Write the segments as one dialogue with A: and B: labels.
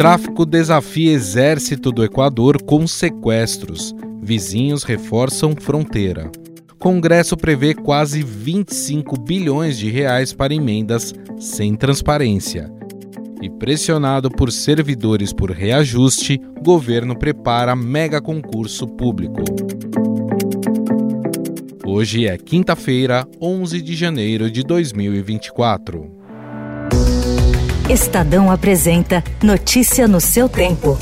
A: Tráfico desafia exército do Equador com sequestros. Vizinhos reforçam fronteira. Congresso prevê quase 25 bilhões de reais para emendas sem transparência. E pressionado por servidores por reajuste, governo prepara mega concurso público. Hoje é quinta-feira, 11 de janeiro de 2024.
B: Estadão apresenta Notícia no seu tempo.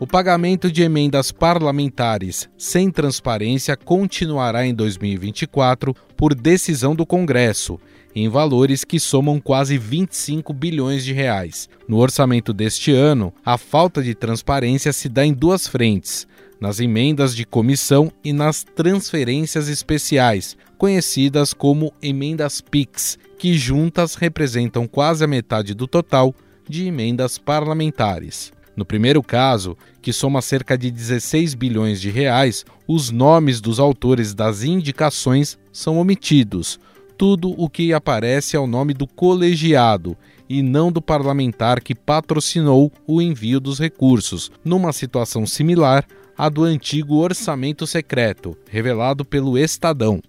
A: O pagamento de emendas parlamentares sem transparência continuará em 2024 por decisão do Congresso, em valores que somam quase 25 bilhões de reais. No orçamento deste ano, a falta de transparência se dá em duas frentes: nas emendas de comissão e nas transferências especiais, conhecidas como emendas PIX, que juntas representam quase a metade do total de emendas parlamentares. No primeiro caso, que soma cerca de 16 bilhões de reais, os nomes dos autores das indicações são omitidos. Tudo o que aparece é o nome do colegiado e não do parlamentar que patrocinou o envio dos recursos, numa situação similar a do antigo orçamento secreto, revelado pelo Estadão.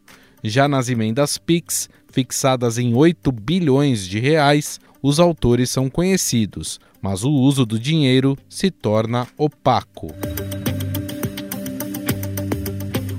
A: Já nas emendas PIX, fixadas em 8 bilhões de reais, os autores são conhecidos, mas o uso do dinheiro se torna opaco.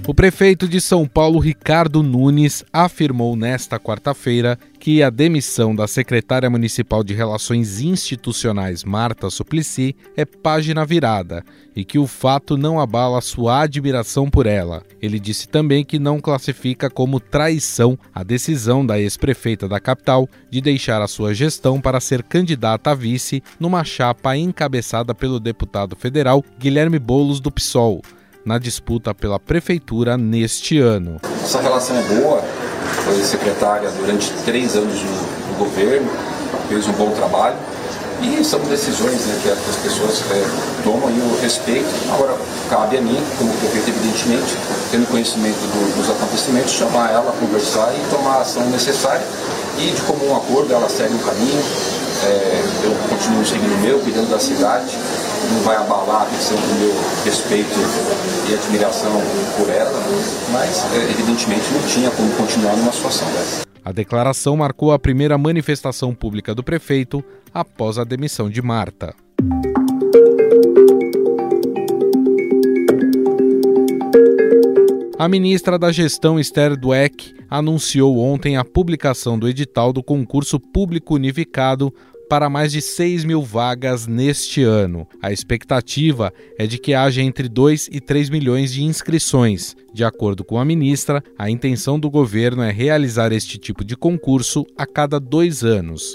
A: O prefeito de São Paulo, Ricardo Nunes, afirmou nesta quarta-feira que a demissão da secretária municipal de Relações Institucionais, Marta Suplicy, é página virada e que o fato não abala sua admiração por ela. Ele disse também que não classifica como traição a decisão da ex-prefeita da capital de deixar a sua gestão para ser candidata a vice numa chapa encabeçada pelo deputado federal Guilherme Bolos do PSOL na disputa pela prefeitura neste ano.
C: Essa relação é boa, foi secretária durante três anos do, governo, fez um bom trabalho. E são decisões né, que as pessoas é, tomam e o respeito. Agora, cabe a mim, como prefeito, evidentemente, tendo conhecimento do, dos acontecimentos, chamar ela, conversar e tomar a ação necessária. E de comum acordo ela segue um caminho, é, eu continuo seguindo o meu, cuidando da cidade, não vai abalar a questão do meu respeito e admiração por ela, mas é, evidentemente não tinha como continuar numa situação dessa.
A: A declaração marcou a primeira manifestação pública do prefeito após a demissão de Marta. A ministra da Gestão, Esther Dweck, anunciou ontem a publicação do edital do concurso público unificado para mais de 6 mil vagas neste ano. A expectativa é de que haja entre 2 e 3 milhões de inscrições. De acordo com a ministra, a intenção do governo é realizar este tipo de concurso a cada dois anos.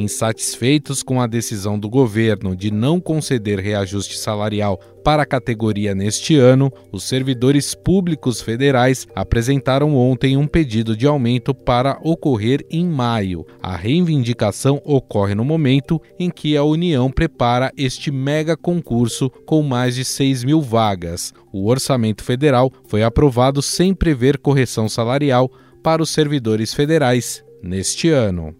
A: Insatisfeitos com a decisão do governo de não conceder reajuste salarial para a categoria neste ano, os servidores públicos federais apresentaram ontem um pedido de aumento para ocorrer em maio. A reivindicação ocorre no momento em que a União prepara este mega concurso com mais de 6 mil vagas. O orçamento federal foi aprovado sem prever correção salarial para os servidores federais neste ano.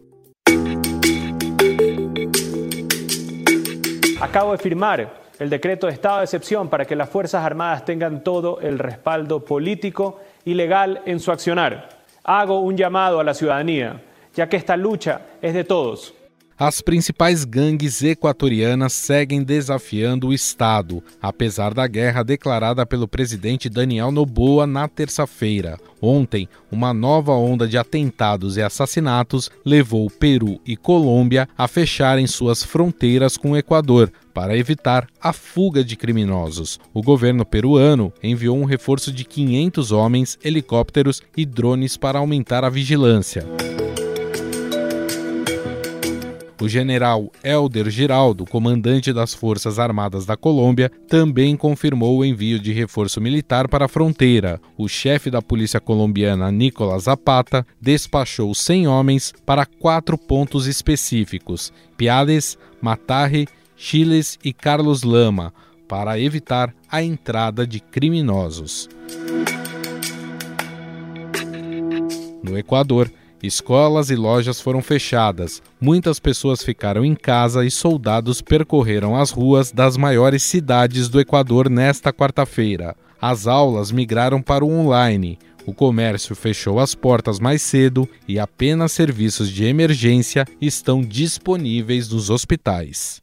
D: Acabo de firmar el decreto de estado de excepción para que las Fuerzas Armadas tengan todo el respaldo político y legal en su accionar. Hago un llamado a la ciudadanía, ya que esta lucha es de todos.
A: As principais gangues equatorianas seguem desafiando o Estado, apesar da guerra declarada pelo presidente Daniel Noboa na terça-feira. Ontem, uma nova onda de atentados e assassinatos levou Peru e Colômbia a fecharem suas fronteiras com o Equador para evitar a fuga de criminosos. O governo peruano enviou um reforço de 500 homens, helicópteros e drones para aumentar a vigilância. O general Elder Giraldo, comandante das Forças Armadas da Colômbia, também confirmou o envio de reforço militar para a fronteira. O chefe da polícia colombiana, Nicolás Zapata, despachou 100 homens para quatro pontos específicos: Piades, Matarre, Chiles e Carlos Lama, para evitar a entrada de criminosos. No Equador, Escolas e lojas foram fechadas, muitas pessoas ficaram em casa e soldados percorreram as ruas das maiores cidades do Equador nesta quarta-feira. As aulas migraram para o online, o comércio fechou as portas mais cedo e apenas serviços de emergência estão disponíveis nos hospitais.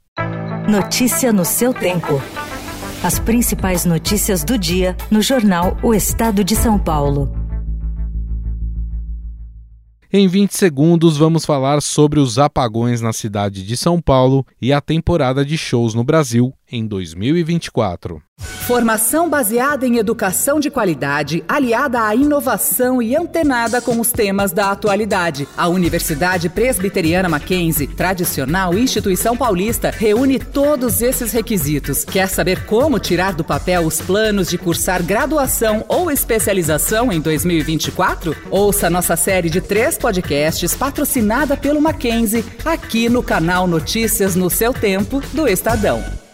B: Notícia no seu tempo. As principais notícias do dia no jornal O Estado de São Paulo.
A: Em 20 segundos, vamos falar sobre os apagões na cidade de São Paulo e a temporada de shows no Brasil em 2024.
E: Formação baseada em educação de qualidade, aliada à inovação e antenada com os temas da atualidade. A Universidade Presbiteriana Mackenzie, tradicional instituição paulista, reúne todos esses requisitos. Quer saber como tirar do papel os planos de cursar graduação ou especialização em 2024? Ouça nossa série de três podcasts patrocinada pelo Mackenzie aqui no canal Notícias no seu Tempo do Estadão.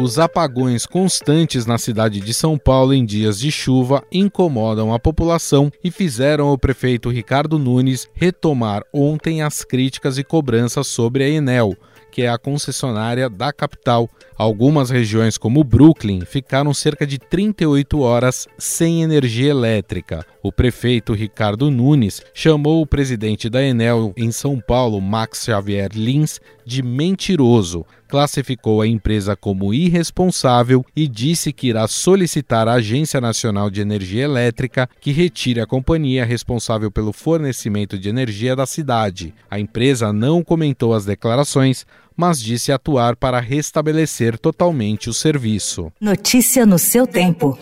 A: Os apagões constantes na cidade de São Paulo em dias de chuva incomodam a população e fizeram o prefeito Ricardo Nunes retomar ontem as críticas e cobranças sobre a Enel, que é a concessionária da capital. Algumas regiões, como Brooklyn, ficaram cerca de 38 horas sem energia elétrica. O prefeito Ricardo Nunes chamou o presidente da Enel em São Paulo, Max Xavier Lins, de mentiroso, classificou a empresa como irresponsável e disse que irá solicitar à Agência Nacional de Energia Elétrica que retire a companhia responsável pelo fornecimento de energia da cidade. A empresa não comentou as declarações, mas disse atuar para restabelecer totalmente o serviço.
B: Notícia no seu tempo.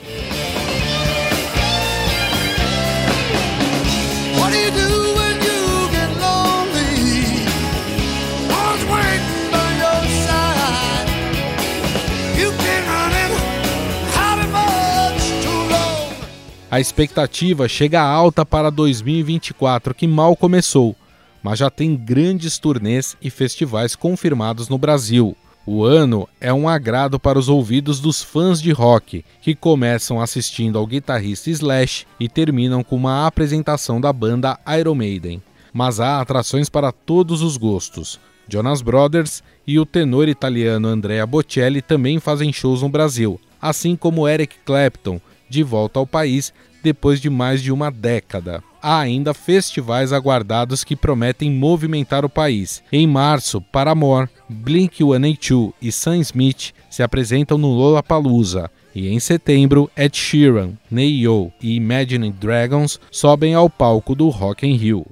A: A expectativa chega alta para 2024, que mal começou mas já tem grandes turnês e festivais confirmados no Brasil. O ano é um agrado para os ouvidos dos fãs de rock, que começam assistindo ao guitarrista Slash e terminam com uma apresentação da banda Iron Maiden. Mas há atrações para todos os gostos. Jonas Brothers e o tenor italiano Andrea Bocelli também fazem shows no Brasil, assim como Eric Clapton, de volta ao país depois de mais de uma década há ainda festivais aguardados que prometem movimentar o país. Em março, Paramore, Blink-182 e Sam Smith se apresentam no Lollapalooza. E em setembro, Ed Sheeran, Neo e Imagine Dragons sobem ao palco do Rock in Rio.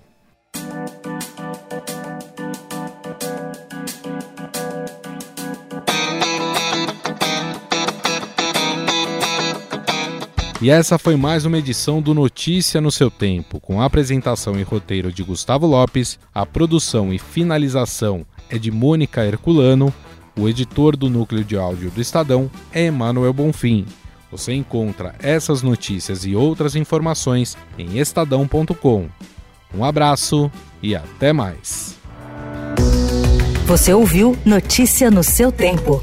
A: E essa foi mais uma edição do Notícia no seu tempo, com a apresentação e roteiro de Gustavo Lopes, a produção e finalização é de Mônica Herculano, o editor do núcleo de áudio do Estadão é Emanuel Bonfim. Você encontra essas notícias e outras informações em estadão.com. Um abraço e até mais.
B: Você ouviu Notícia no seu tempo